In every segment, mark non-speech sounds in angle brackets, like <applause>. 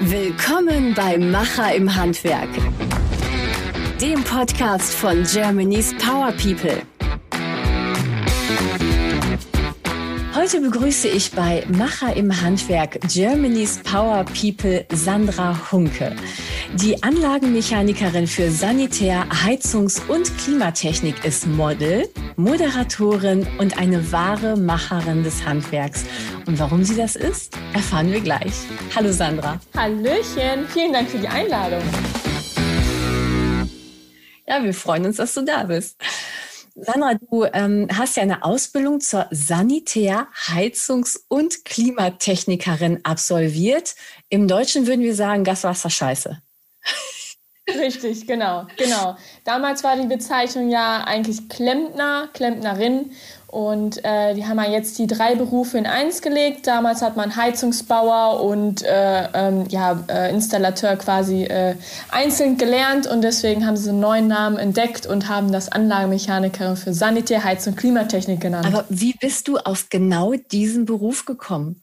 Willkommen bei Macher im Handwerk, dem Podcast von Germany's Power People. Heute begrüße ich bei Macher im Handwerk Germany's Power People Sandra Hunke. Die Anlagenmechanikerin für Sanitär-, Heizungs- und Klimatechnik ist Model, Moderatorin und eine wahre Macherin des Handwerks. Und warum sie das ist, erfahren wir gleich. Hallo Sandra. Hallöchen, vielen Dank für die Einladung. Ja, wir freuen uns, dass du da bist. Sandra, du ähm, hast ja eine Ausbildung zur Sanitär-, Heizungs- und Klimatechnikerin absolviert. Im Deutschen würden wir sagen, Gaswasser scheiße. Richtig, genau, genau. Damals war die Bezeichnung ja eigentlich Klempner, Klempnerin. Und äh, die haben ja jetzt die drei Berufe in eins gelegt. Damals hat man Heizungsbauer und äh, ähm, ja, äh, Installateur quasi äh, einzeln gelernt und deswegen haben sie einen neuen Namen entdeckt und haben das Anlagenmechanikerin für Sanitär, Heizung, Klimatechnik genannt. Aber wie bist du auf genau diesen Beruf gekommen?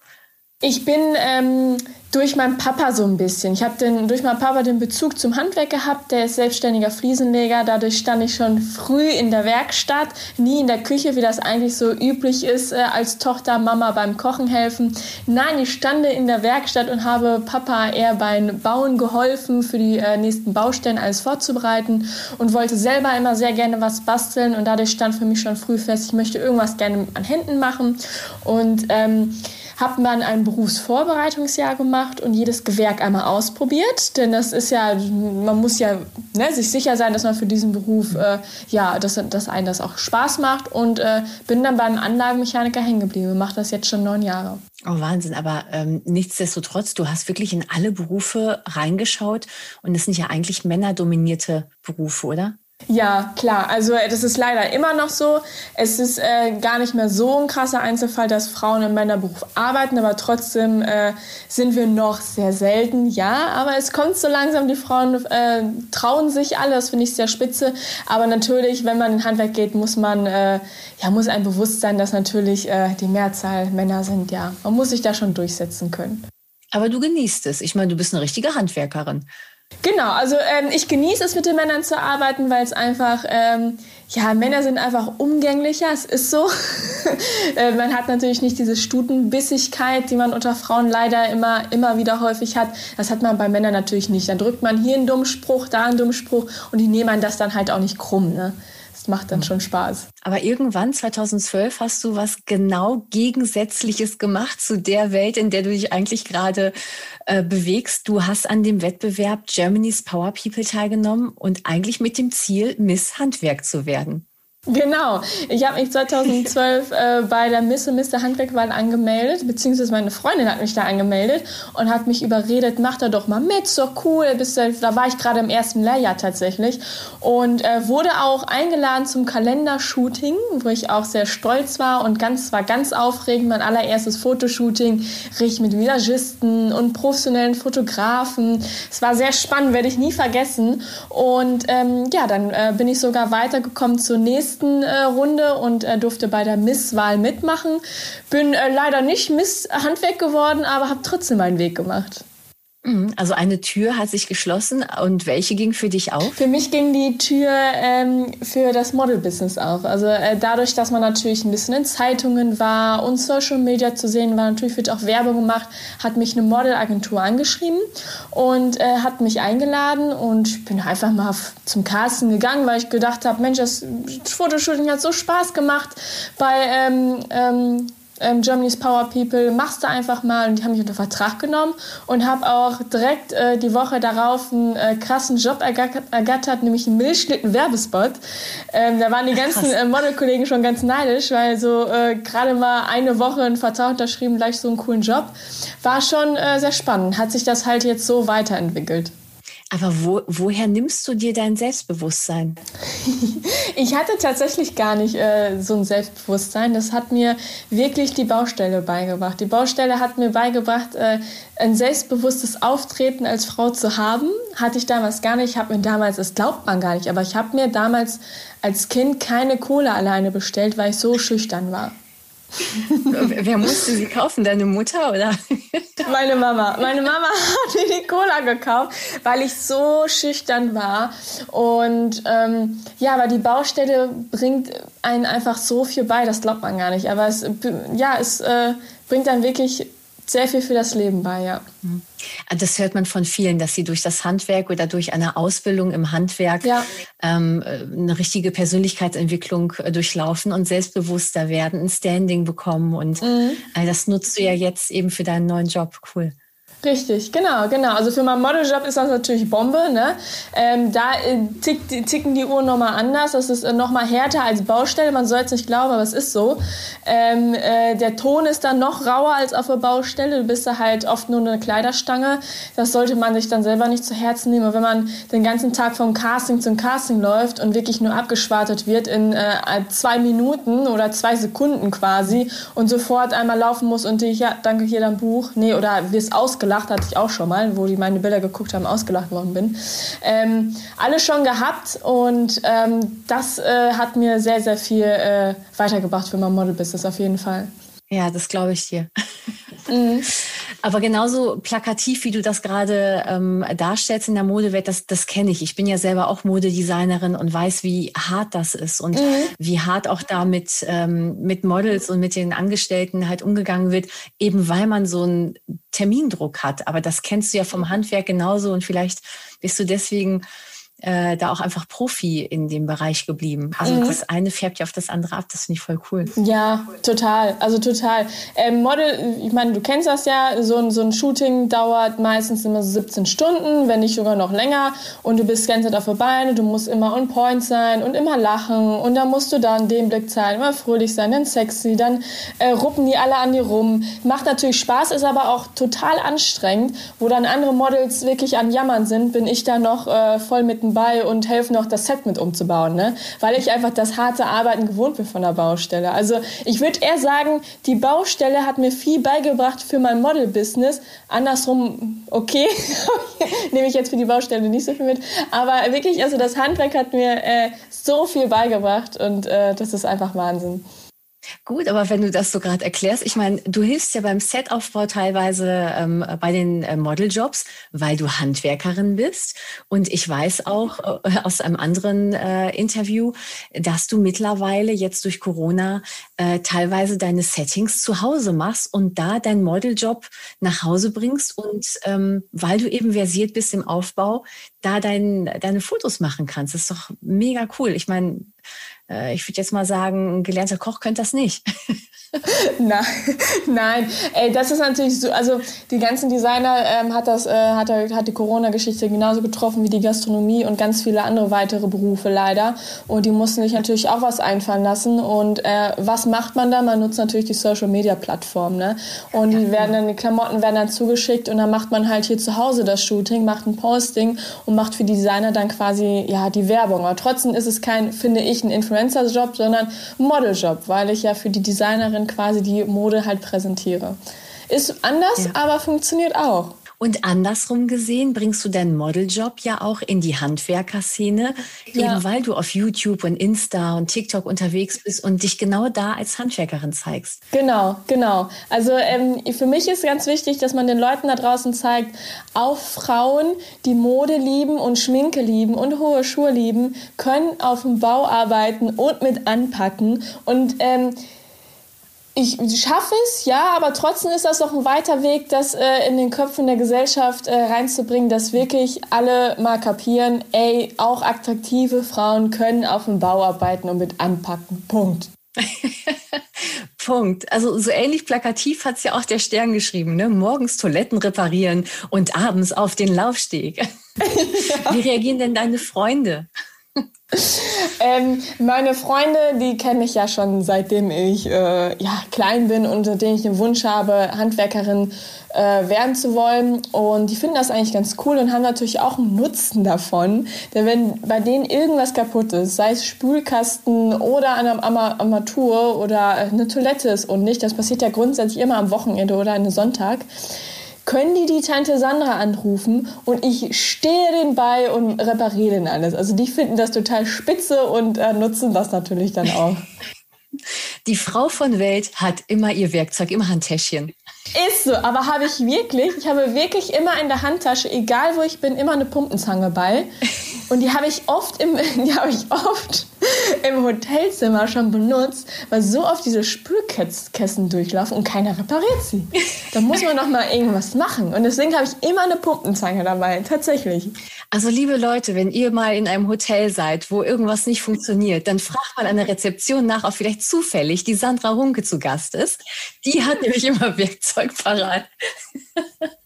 Ich bin ähm, durch meinen Papa so ein bisschen. Ich habe durch meinen Papa den Bezug zum Handwerk gehabt. Der ist selbstständiger Fliesenleger. Dadurch stand ich schon früh in der Werkstatt, nie in der Küche, wie das eigentlich so üblich ist, äh, als Tochter Mama beim Kochen helfen. Nein, ich stand in der Werkstatt und habe Papa eher beim Bauen geholfen, für die äh, nächsten Baustellen alles vorzubereiten und wollte selber immer sehr gerne was basteln. Und dadurch stand für mich schon früh fest, ich möchte irgendwas gerne an Händen machen. Und ähm, habe dann ein Berufsvorbereitungsjahr gemacht und jedes Gewerk einmal ausprobiert. Denn das ist ja, man muss ja ne, sich sicher sein, dass man für diesen Beruf, äh, ja, dass, dass einen das auch Spaß macht. Und äh, bin dann beim Anlagenmechaniker hängen geblieben. Mache das jetzt schon neun Jahre. Oh, Wahnsinn. Aber ähm, nichtsdestotrotz, du hast wirklich in alle Berufe reingeschaut. Und das sind ja eigentlich männerdominierte Berufe, oder? Ja, klar. Also äh, das ist leider immer noch so. Es ist äh, gar nicht mehr so ein krasser Einzelfall, dass Frauen im Männerberuf arbeiten, aber trotzdem äh, sind wir noch sehr selten. Ja, aber es kommt so langsam. Die Frauen äh, trauen sich alle. Das finde ich sehr spitze. Aber natürlich, wenn man in Handwerk geht, muss man äh, ja muss ein bewusst sein, dass natürlich äh, die Mehrzahl Männer sind. Ja, man muss sich da schon durchsetzen können. Aber du genießt es. Ich meine, du bist eine richtige Handwerkerin. Genau, also ähm, ich genieße es mit den Männern zu arbeiten, weil es einfach, ähm, ja, Männer sind einfach umgänglicher, es ist so. <laughs> äh, man hat natürlich nicht diese Stutenbissigkeit, die man unter Frauen leider immer, immer wieder häufig hat. Das hat man bei Männern natürlich nicht. Dann drückt man hier einen dummen Spruch, da einen dummen Spruch und die nehmen das dann halt auch nicht krumm. Ne? Das macht dann schon Spaß. Aber irgendwann, 2012, hast du was genau Gegensätzliches gemacht zu der Welt, in der du dich eigentlich gerade äh, bewegst. Du hast an dem Wettbewerb Germany's Power People teilgenommen und eigentlich mit dem Ziel, Miss Handwerk zu werden. Genau. Ich habe mich 2012 äh, bei der Miss und Mr. Handwerkwahl angemeldet, beziehungsweise meine Freundin hat mich da angemeldet und hat mich überredet, mach da doch mal mit, so cool. Bis, da war ich gerade im ersten Lehrjahr tatsächlich und äh, wurde auch eingeladen zum Kalendershooting, wo ich auch sehr stolz war und ganz war ganz aufregend. Mein allererstes Fotoshooting, richtig mit Visagisten und professionellen Fotografen. Es war sehr spannend, werde ich nie vergessen. Und ähm, ja, dann äh, bin ich sogar weitergekommen zur nächsten nächsten äh, Runde und äh, durfte bei der Misswahl mitmachen. Bin äh, leider nicht Miss Handwerk geworden, aber habe trotzdem meinen Weg gemacht. Mhm, also eine Tür hat sich geschlossen und welche ging für dich auf? Für mich ging die Tür ähm, für das Model-Business auf. Also äh, dadurch, dass man natürlich ein bisschen in Zeitungen war und Social Media zu sehen war, natürlich wird auch Werbung gemacht, hat mich eine Modelagentur angeschrieben und äh, hat mich eingeladen und ich bin einfach mal zum Casting gegangen, weil ich gedacht habe, Mensch, das Fotoshooting hat so Spaß gemacht bei ähm, ähm, ähm, Germany's Power People, machst du einfach mal. Und die haben mich unter Vertrag genommen und habe auch direkt äh, die Woche darauf einen äh, krassen Job ergattert, ergattert nämlich einen Milchschnitten-Werbespot. Ähm, da waren die ganzen äh, Modelkollegen schon ganz neidisch, weil so äh, gerade mal eine Woche einen Vertrag unterschrieben, gleich so einen coolen Job. War schon äh, sehr spannend. Hat sich das halt jetzt so weiterentwickelt. Aber wo, woher nimmst du dir dein Selbstbewusstsein? <laughs> ich hatte tatsächlich gar nicht äh, so ein Selbstbewusstsein. Das hat mir wirklich die Baustelle beigebracht. Die Baustelle hat mir beigebracht, äh, ein selbstbewusstes Auftreten als Frau zu haben. Hatte ich damals gar nicht. Ich habe mir damals, das glaubt man gar nicht, aber ich habe mir damals als Kind keine Kohle alleine bestellt, weil ich so schüchtern war. Wer musste sie kaufen? Deine Mutter oder? Meine Mama. Meine Mama <laughs> hat mir die Cola gekauft, weil ich so schüchtern war. Und ähm, ja, aber die Baustelle bringt einen einfach so viel bei, das glaubt man gar nicht. Aber es, ja, es äh, bringt dann wirklich sehr viel für das Leben bei, ja. Mhm. Das hört man von vielen, dass sie durch das Handwerk oder durch eine Ausbildung im Handwerk ja. ähm, eine richtige Persönlichkeitsentwicklung äh, durchlaufen und selbstbewusster werden, ein Standing bekommen. Und mhm. äh, das nutzt du ja jetzt eben für deinen neuen Job. Cool. Richtig, genau, genau. Also für meinen Modeljob ist das natürlich Bombe. Ne? Ähm, da äh, tick, ticken die Uhren nochmal anders. Das ist äh, nochmal härter als Baustelle. Man soll es nicht glauben, aber es ist so. Ähm, äh, der Ton ist dann noch rauer als auf der Baustelle. Du bist da halt oft nur eine Kleiderstange. Das sollte man sich dann selber nicht zu Herzen nehmen. Aber wenn man den ganzen Tag vom Casting zum Casting läuft und wirklich nur abgeschwartet wird in äh, zwei Minuten oder zwei Sekunden quasi und sofort einmal laufen muss und dich, ja, danke, hier dein Buch. Nee, oder wirst ausgelacht ausgelacht, hatte ich auch schon mal, wo die meine Bilder geguckt haben, ausgelacht worden bin. Ähm, alles schon gehabt und ähm, das äh, hat mir sehr, sehr viel äh, weitergebracht für mein Model-Business auf jeden Fall. Ja, das glaube ich dir. Mhm. <laughs> Aber genauso plakativ, wie du das gerade ähm, darstellst in der Modewelt, das, das kenne ich. Ich bin ja selber auch Modedesignerin und weiß, wie hart das ist und mhm. wie hart auch da mit, ähm, mit Models und mit den Angestellten halt umgegangen wird, eben weil man so einen Termindruck hat. Aber das kennst du ja vom Handwerk genauso und vielleicht bist du deswegen äh, da auch einfach Profi in dem Bereich geblieben. Also mhm. das eine färbt ja auf das andere ab. Das finde ich voll cool. Ja, total. Also total. Ähm, Model, ich meine, du kennst das ja, so ein, so ein Shooting dauert meistens immer so 17 Stunden, wenn nicht sogar noch länger. Und du bist ganz auf der Beine, du musst immer on point sein und immer lachen. Und dann musst du dann den Blick zeigen, immer fröhlich sein, dann sexy, dann äh, ruppen die alle an dir rum. Macht natürlich Spaß, ist aber auch total anstrengend. Wo dann andere Models wirklich an Jammern sind, bin ich da noch äh, voll mit bei und helfe noch, das Set mit umzubauen, ne? weil ich einfach das harte Arbeiten gewohnt bin von der Baustelle. Also ich würde eher sagen, die Baustelle hat mir viel beigebracht für mein Model-Business. Andersrum, okay, <laughs> nehme ich jetzt für die Baustelle nicht so viel mit. Aber wirklich, also das Handwerk hat mir äh, so viel beigebracht und äh, das ist einfach Wahnsinn. Gut, aber wenn du das so gerade erklärst, ich meine, du hilfst ja beim Setaufbau teilweise ähm, bei den äh, Modeljobs, weil du Handwerkerin bist. Und ich weiß auch äh, aus einem anderen äh, Interview, dass du mittlerweile jetzt durch Corona äh, teilweise deine Settings zu Hause machst und da deinen Modeljob nach Hause bringst und ähm, weil du eben versiert bist im Aufbau, da dein, deine Fotos machen kannst. Das ist doch mega cool. Ich meine, äh, ich würde jetzt mal sagen, ein gelernter Koch könnte das nicht. <laughs> nein, nein. Ey, das ist natürlich so, also die ganzen Designer ähm, hat das, äh, hat, hat die Corona-Geschichte genauso getroffen wie die Gastronomie und ganz viele andere weitere Berufe leider. Und die mussten sich natürlich auch was einfallen lassen. Und äh, was macht man da? Man nutzt natürlich die Social-Media-Plattform. Ne? Und die werden dann, die Klamotten werden dann zugeschickt und dann macht man halt hier zu Hause das Shooting, macht ein Posting und macht für die Designer dann quasi ja die Werbung. Aber trotzdem ist es kein, finde ich, ein Influencer-Job, sondern Model-Job, weil ich ja für die Designerin quasi die Mode halt präsentiere. Ist anders, ja. aber funktioniert auch. Und andersrum gesehen bringst du deinen Modeljob ja auch in die Handwerkerszene, ja. eben weil du auf YouTube und Insta und TikTok unterwegs bist und dich genau da als Handwerkerin zeigst. Genau, genau. Also ähm, für mich ist ganz wichtig, dass man den Leuten da draußen zeigt, auch Frauen, die Mode lieben und Schminke lieben und hohe Schuhe lieben, können auf dem Bau arbeiten und mit anpacken und ähm, ich schaffe es, ja, aber trotzdem ist das noch ein weiter Weg, das äh, in den Köpfen der Gesellschaft äh, reinzubringen, dass wirklich alle mal kapieren, ey, auch attraktive Frauen können auf dem Bau arbeiten und mit anpacken. Punkt. <laughs> Punkt. Also so ähnlich plakativ hat es ja auch der Stern geschrieben, ne? Morgens Toiletten reparieren und abends auf den Laufsteg. Ja. <laughs> Wie reagieren denn deine Freunde? <laughs> ähm, meine Freunde, die kennen mich ja schon seitdem ich äh, ja, klein bin und seitdem ich den Wunsch habe, Handwerkerin äh, werden zu wollen. Und die finden das eigentlich ganz cool und haben natürlich auch einen Nutzen davon. Denn wenn bei denen irgendwas kaputt ist, sei es Spülkasten oder eine Armatur oder eine Toilette ist und nicht, das passiert ja grundsätzlich immer am Wochenende oder an Sonntag, können die die Tante Sandra anrufen und ich stehe den bei und repariere den alles. Also die finden das total spitze und äh, nutzen das natürlich dann auch. <laughs> Die Frau von Welt hat immer ihr Werkzeug im Handtäschchen. Ist so, aber habe ich wirklich, ich habe wirklich immer in der Handtasche, egal wo ich bin, immer eine Pumpenzange bei. Und die habe ich oft im, <laughs> die habe ich oft <laughs> im Hotelzimmer schon benutzt, weil so oft diese Spülkästen durchlaufen und keiner repariert sie. Da <laughs> muss man doch mal irgendwas machen. Und deswegen habe ich immer eine Pumpenzange dabei, tatsächlich. Also liebe Leute, wenn ihr mal in einem Hotel seid, wo irgendwas nicht funktioniert, dann fragt mal an der Rezeption nach, ob vielleicht zufällig die Sandra Hunke zu Gast ist. Die hat nämlich immer Werkzeug parat. <laughs>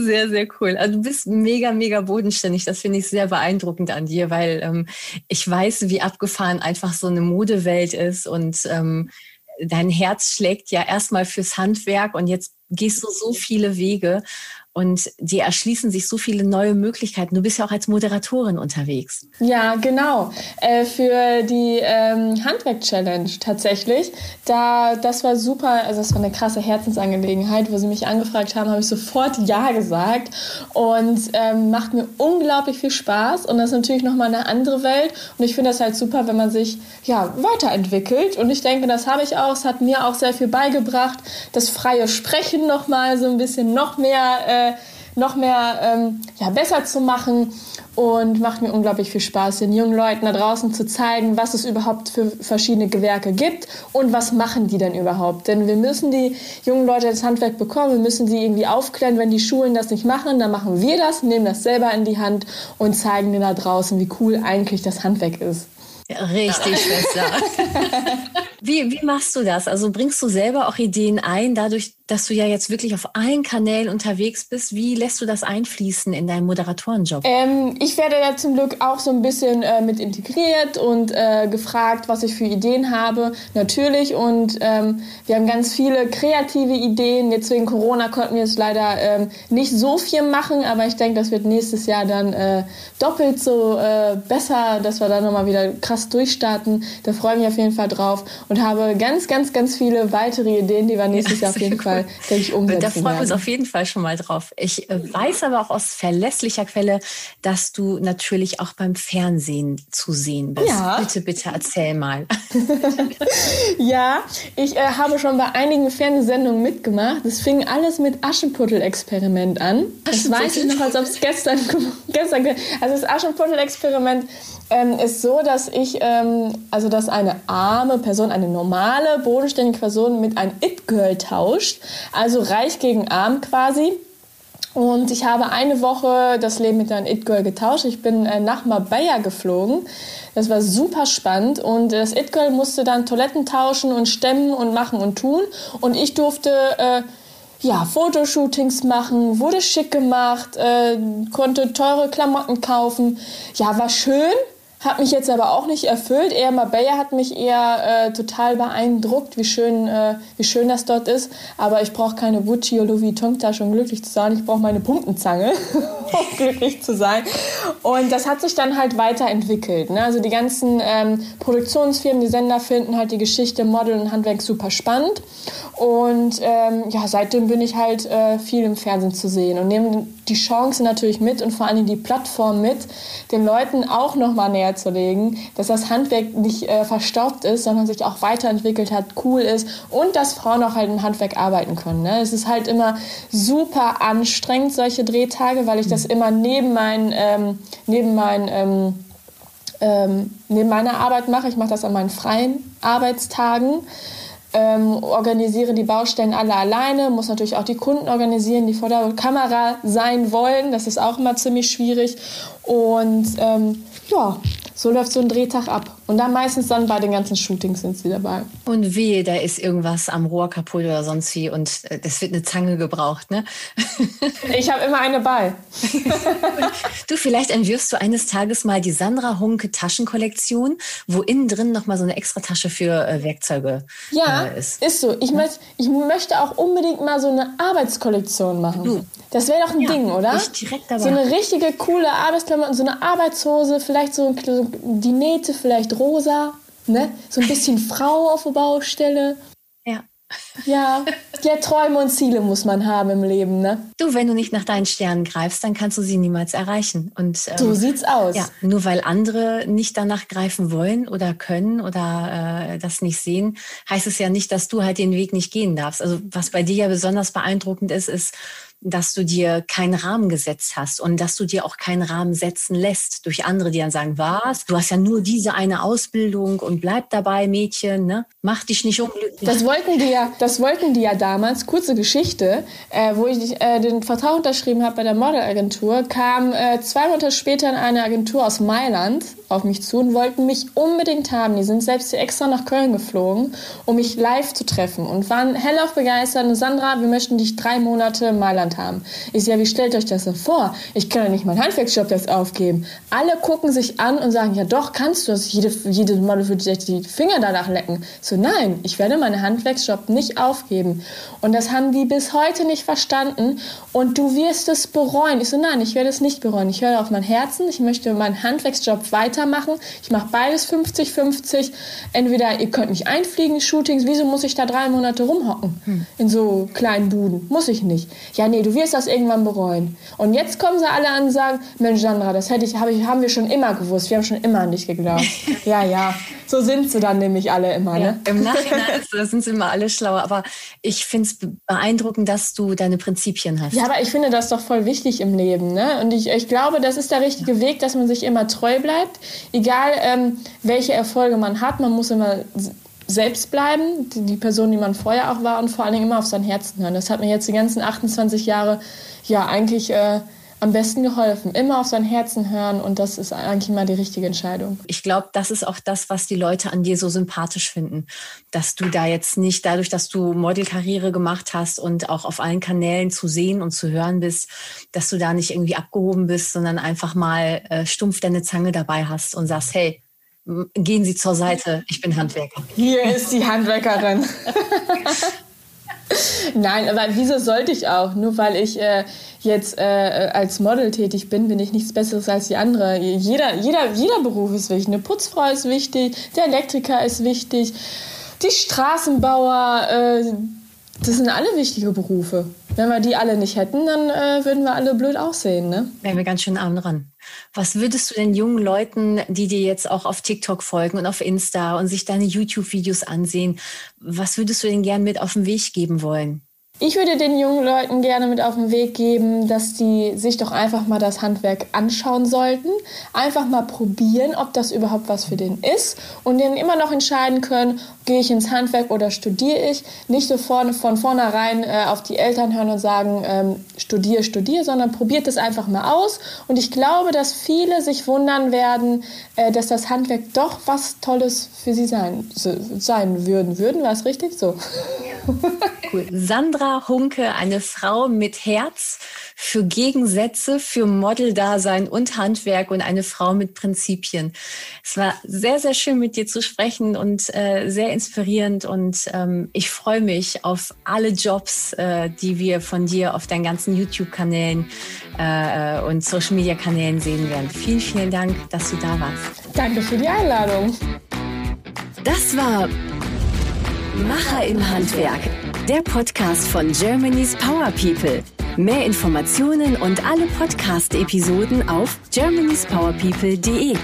Sehr, sehr cool. Also du bist mega, mega bodenständig. Das finde ich sehr beeindruckend an dir, weil ähm, ich weiß, wie abgefahren einfach so eine Modewelt ist und ähm, dein Herz schlägt ja erstmal fürs Handwerk und jetzt gehst du so viele Wege und dir erschließen sich so viele neue Möglichkeiten. Du bist ja auch als Moderatorin unterwegs. Ja, genau. Äh, für die ähm, Handwerk-Challenge tatsächlich. Da, das war super, also das war eine krasse Herzensangelegenheit. Wo sie mich angefragt haben, habe ich sofort Ja gesagt. Und ähm, macht mir unglaublich viel Spaß. Und das ist natürlich nochmal eine andere Welt. Und ich finde das halt super, wenn man sich ja, weiterentwickelt. Und ich denke, das habe ich auch. Es hat mir auch sehr viel beigebracht. Das freie Sprechen nochmal so ein bisschen noch mehr. Äh, noch mehr ähm, ja, besser zu machen und macht mir unglaublich viel Spaß, den jungen Leuten da draußen zu zeigen, was es überhaupt für verschiedene Gewerke gibt und was machen die denn überhaupt. Denn wir müssen die jungen Leute ins Handwerk bekommen, wir müssen sie irgendwie aufklären, wenn die Schulen das nicht machen, dann machen wir das, nehmen das selber in die Hand und zeigen denen da draußen, wie cool eigentlich das Handwerk ist. Richtig, Schwester. <laughs> wie, wie machst du das? Also bringst du selber auch Ideen ein, dadurch, dass du ja jetzt wirklich auf allen Kanälen unterwegs bist. Wie lässt du das einfließen in deinen Moderatorenjob? Ähm, ich werde da zum Glück auch so ein bisschen äh, mit integriert und äh, gefragt, was ich für Ideen habe. Natürlich. Und ähm, wir haben ganz viele kreative Ideen. Jetzt wegen Corona konnten wir jetzt leider ähm, nicht so viel machen, aber ich denke, das wird nächstes Jahr dann äh, doppelt so äh, besser, dass wir da nochmal wieder krass durchstarten. Da freue ich mich auf jeden Fall drauf und habe ganz, ganz, ganz viele weitere Ideen, die wir nächstes Jahr auf jeden Fall denke ich, umsetzen Da freuen wir uns auf jeden Fall schon mal drauf. Ich äh, weiß aber auch aus verlässlicher Quelle, dass du natürlich auch beim Fernsehen zu sehen bist. Ja. Bitte, bitte erzähl mal. <laughs> ja, ich äh, habe schon bei einigen Fernsehsendungen mitgemacht. Es fing alles mit Aschenputtel-Experiment an. Das weiß ich noch, als ob es gestern, <laughs> gestern. Also das Aschenputtel-Experiment ähm, ist so, dass ich, ähm, also dass eine arme Person, eine normale, bodenständige Person mit einem It-Girl tauscht. Also reich gegen arm quasi. Und ich habe eine Woche das Leben mit einem It-Girl getauscht. Ich bin äh, nach Marbella geflogen. Das war super spannend. Und das It-Girl musste dann Toiletten tauschen und stemmen und machen und tun. Und ich durfte... Äh, ja, Fotoshootings machen, wurde schick gemacht, äh, konnte teure Klamotten kaufen. Ja, war schön, hat mich jetzt aber auch nicht erfüllt. Eher Marbella hat mich eher äh, total beeindruckt, wie schön, äh, wie schön das dort ist. Aber ich brauche keine Gucci oder Louis Vuitton-Tasche, um glücklich zu sein. Ich brauche meine Pumpenzange, <laughs> um glücklich zu sein. Und das hat sich dann halt weiterentwickelt. Ne? Also die ganzen ähm, Produktionsfirmen, die Sender finden halt die Geschichte Model und Handwerk super spannend. Und ähm, ja, seitdem bin ich halt äh, viel im Fernsehen zu sehen und nehme die Chance natürlich mit und vor allem die Plattform mit, den Leuten auch nochmal näher zu legen, dass das Handwerk nicht äh, verstaubt ist, sondern sich auch weiterentwickelt hat, cool ist und dass Frauen auch halt im Handwerk arbeiten können. Ne? Es ist halt immer super anstrengend, solche Drehtage, weil ich das immer neben meinen, ähm, neben meinen ähm, ähm, neben meiner Arbeit mache. Ich mache das an meinen freien Arbeitstagen ähm, organisiere die Baustellen alle alleine, muss natürlich auch die Kunden organisieren, die vor der Kamera sein wollen. Das ist auch immer ziemlich schwierig. Und ähm, ja, so läuft so ein Drehtag ab. Und dann meistens dann bei den ganzen Shootings sind sie dabei. Und wehe, da ist irgendwas am Rohr kaputt oder sonst wie und äh, es wird eine Zange gebraucht, ne? <laughs> ich habe immer eine bei. du, vielleicht entwirfst du eines Tages mal die Sandra Hunke Taschenkollektion, wo innen drin noch mal so eine extra Tasche für äh, Werkzeuge ja, äh, ist. ist so. Ich, ja? möcht, ich möchte auch unbedingt mal so eine Arbeitskollektion machen. Du. Das wäre doch ein ja, Ding, oder? Ich direkt dabei. So eine richtige coole Arbeitsklamotten, so eine Arbeitshose, vielleicht so die Nähte vielleicht rosa, ne? So ein bisschen <laughs> Frau auf der Baustelle. Ja. Ja, <laughs> ja, Träume und Ziele muss man haben im Leben, ne? Du, wenn du nicht nach deinen Sternen greifst, dann kannst du sie niemals erreichen. Und ähm, so sieht's aus. Ja, nur weil andere nicht danach greifen wollen oder können oder äh, das nicht sehen, heißt es ja nicht, dass du halt den Weg nicht gehen darfst. Also was bei dir ja besonders beeindruckend ist, ist, dass du dir keinen Rahmen gesetzt hast und dass du dir auch keinen Rahmen setzen lässt durch andere, die dann sagen, was? Du hast ja nur diese eine Ausbildung und bleib dabei, Mädchen, ne? Mach dich nicht unglücklich. Das wollten die ja, das wollten die ja damals. Kurze Geschichte, äh, wo ich äh, den Vertrag unterschrieben habe bei der Modelagentur, kam äh, zwei Monate später eine Agentur aus Mailand auf mich zu und wollten mich unbedingt haben. Die sind selbst hier extra nach Köln geflogen, um mich live zu treffen und waren hellauf begeistert. Sandra, wir möchten dich drei Monate in Mailand haben. Ich sage, ja, wie stellt euch das denn vor? Ich kann ja nicht meinen Handwerksjob jetzt aufgeben. Alle gucken sich an und sagen, ja doch, kannst du das. Jede, jede Model würde sich die Finger danach lecken. So, nein, ich werde meinen Handwerksjob nicht aufgeben. Und das haben die bis heute nicht verstanden. Und du wirst es bereuen. Ich so, nein, ich werde es nicht bereuen. Ich höre auf mein Herzen. Ich möchte meinen Handwerksjob weiter weitermachen. Ich mache beides 50-50. Entweder ihr könnt mich einfliegen, Shootings. Wieso muss ich da drei Monate rumhocken? Hm. In so kleinen Buden? Muss ich nicht. Ja, nee, du wirst das irgendwann bereuen. Und jetzt kommen sie alle an und sagen, Mensch, Sandra, das hätte ich, hab ich, haben wir schon immer gewusst. Wir haben schon immer an dich geglaubt. <laughs> ja, ja. So sind sie dann nämlich alle immer. Ja, ne? Im Nachhinein sind sie immer alle schlauer. Aber ich finde es beeindruckend, dass du deine Prinzipien hast. Ja, aber ich finde das doch voll wichtig im Leben. Ne? Und ich, ich glaube, das ist der richtige ja. Weg, dass man sich immer treu bleibt egal ähm, welche Erfolge man hat, man muss immer selbst bleiben, die, die, Person, die man vorher auch war und vor allen Dingen immer auf sein Herzen hören. Das hat mir jetzt die ganzen 28 Jahre ja eigentlich äh, am besten geholfen. Immer auf sein Herzen hören und das ist eigentlich mal die richtige Entscheidung. Ich glaube, das ist auch das, was die Leute an dir so sympathisch finden. Dass du da jetzt nicht, dadurch, dass du Modelkarriere gemacht hast und auch auf allen Kanälen zu sehen und zu hören bist, dass du da nicht irgendwie abgehoben bist, sondern einfach mal äh, stumpf deine Zange dabei hast und sagst, hey, gehen Sie zur Seite, ich bin Handwerker. Hier ist die Handwerkerin. <laughs> Nein, aber wieso sollte ich auch? Nur weil ich äh, jetzt äh, als Model tätig bin, bin ich nichts Besseres als die andere. Jeder, jeder, jeder Beruf ist wichtig. Eine Putzfrau ist wichtig, der Elektriker ist wichtig, die Straßenbauer, äh, das sind alle wichtige Berufe. Wenn wir die alle nicht hätten, dann äh, würden wir alle blöd aussehen, ne? Wären wir ganz schön arm dran. Was würdest du den jungen Leuten, die dir jetzt auch auf TikTok folgen und auf Insta und sich deine YouTube-Videos ansehen, was würdest du denen gern mit auf den Weg geben wollen? Ich würde den jungen Leuten gerne mit auf den Weg geben, dass die sich doch einfach mal das Handwerk anschauen sollten, einfach mal probieren, ob das überhaupt was für den ist und dann immer noch entscheiden können, gehe ich ins Handwerk oder studiere ich. Nicht so vorne, von vornherein äh, auf die Eltern hören und sagen, ähm, studiere, studiere, sondern probiert es einfach mal aus. Und ich glaube, dass viele sich wundern werden, äh, dass das Handwerk doch was Tolles für sie sein, sein würden. Würden, war es richtig? So. Cool. Sandra Hunke, eine Frau mit Herz für Gegensätze, für Modeldasein und Handwerk und eine Frau mit Prinzipien. Es war sehr, sehr schön mit dir zu sprechen und äh, sehr inspirierend und ähm, ich freue mich auf alle Jobs, äh, die wir von dir auf deinen ganzen YouTube-Kanälen äh, und Social-Media-Kanälen sehen werden. Vielen, vielen Dank, dass du da warst. Danke für die Einladung. Das war Macher im Handwerk der Podcast von Germany's Power People. Mehr Informationen und alle Podcast-Episoden auf germanyspowerpeople.de.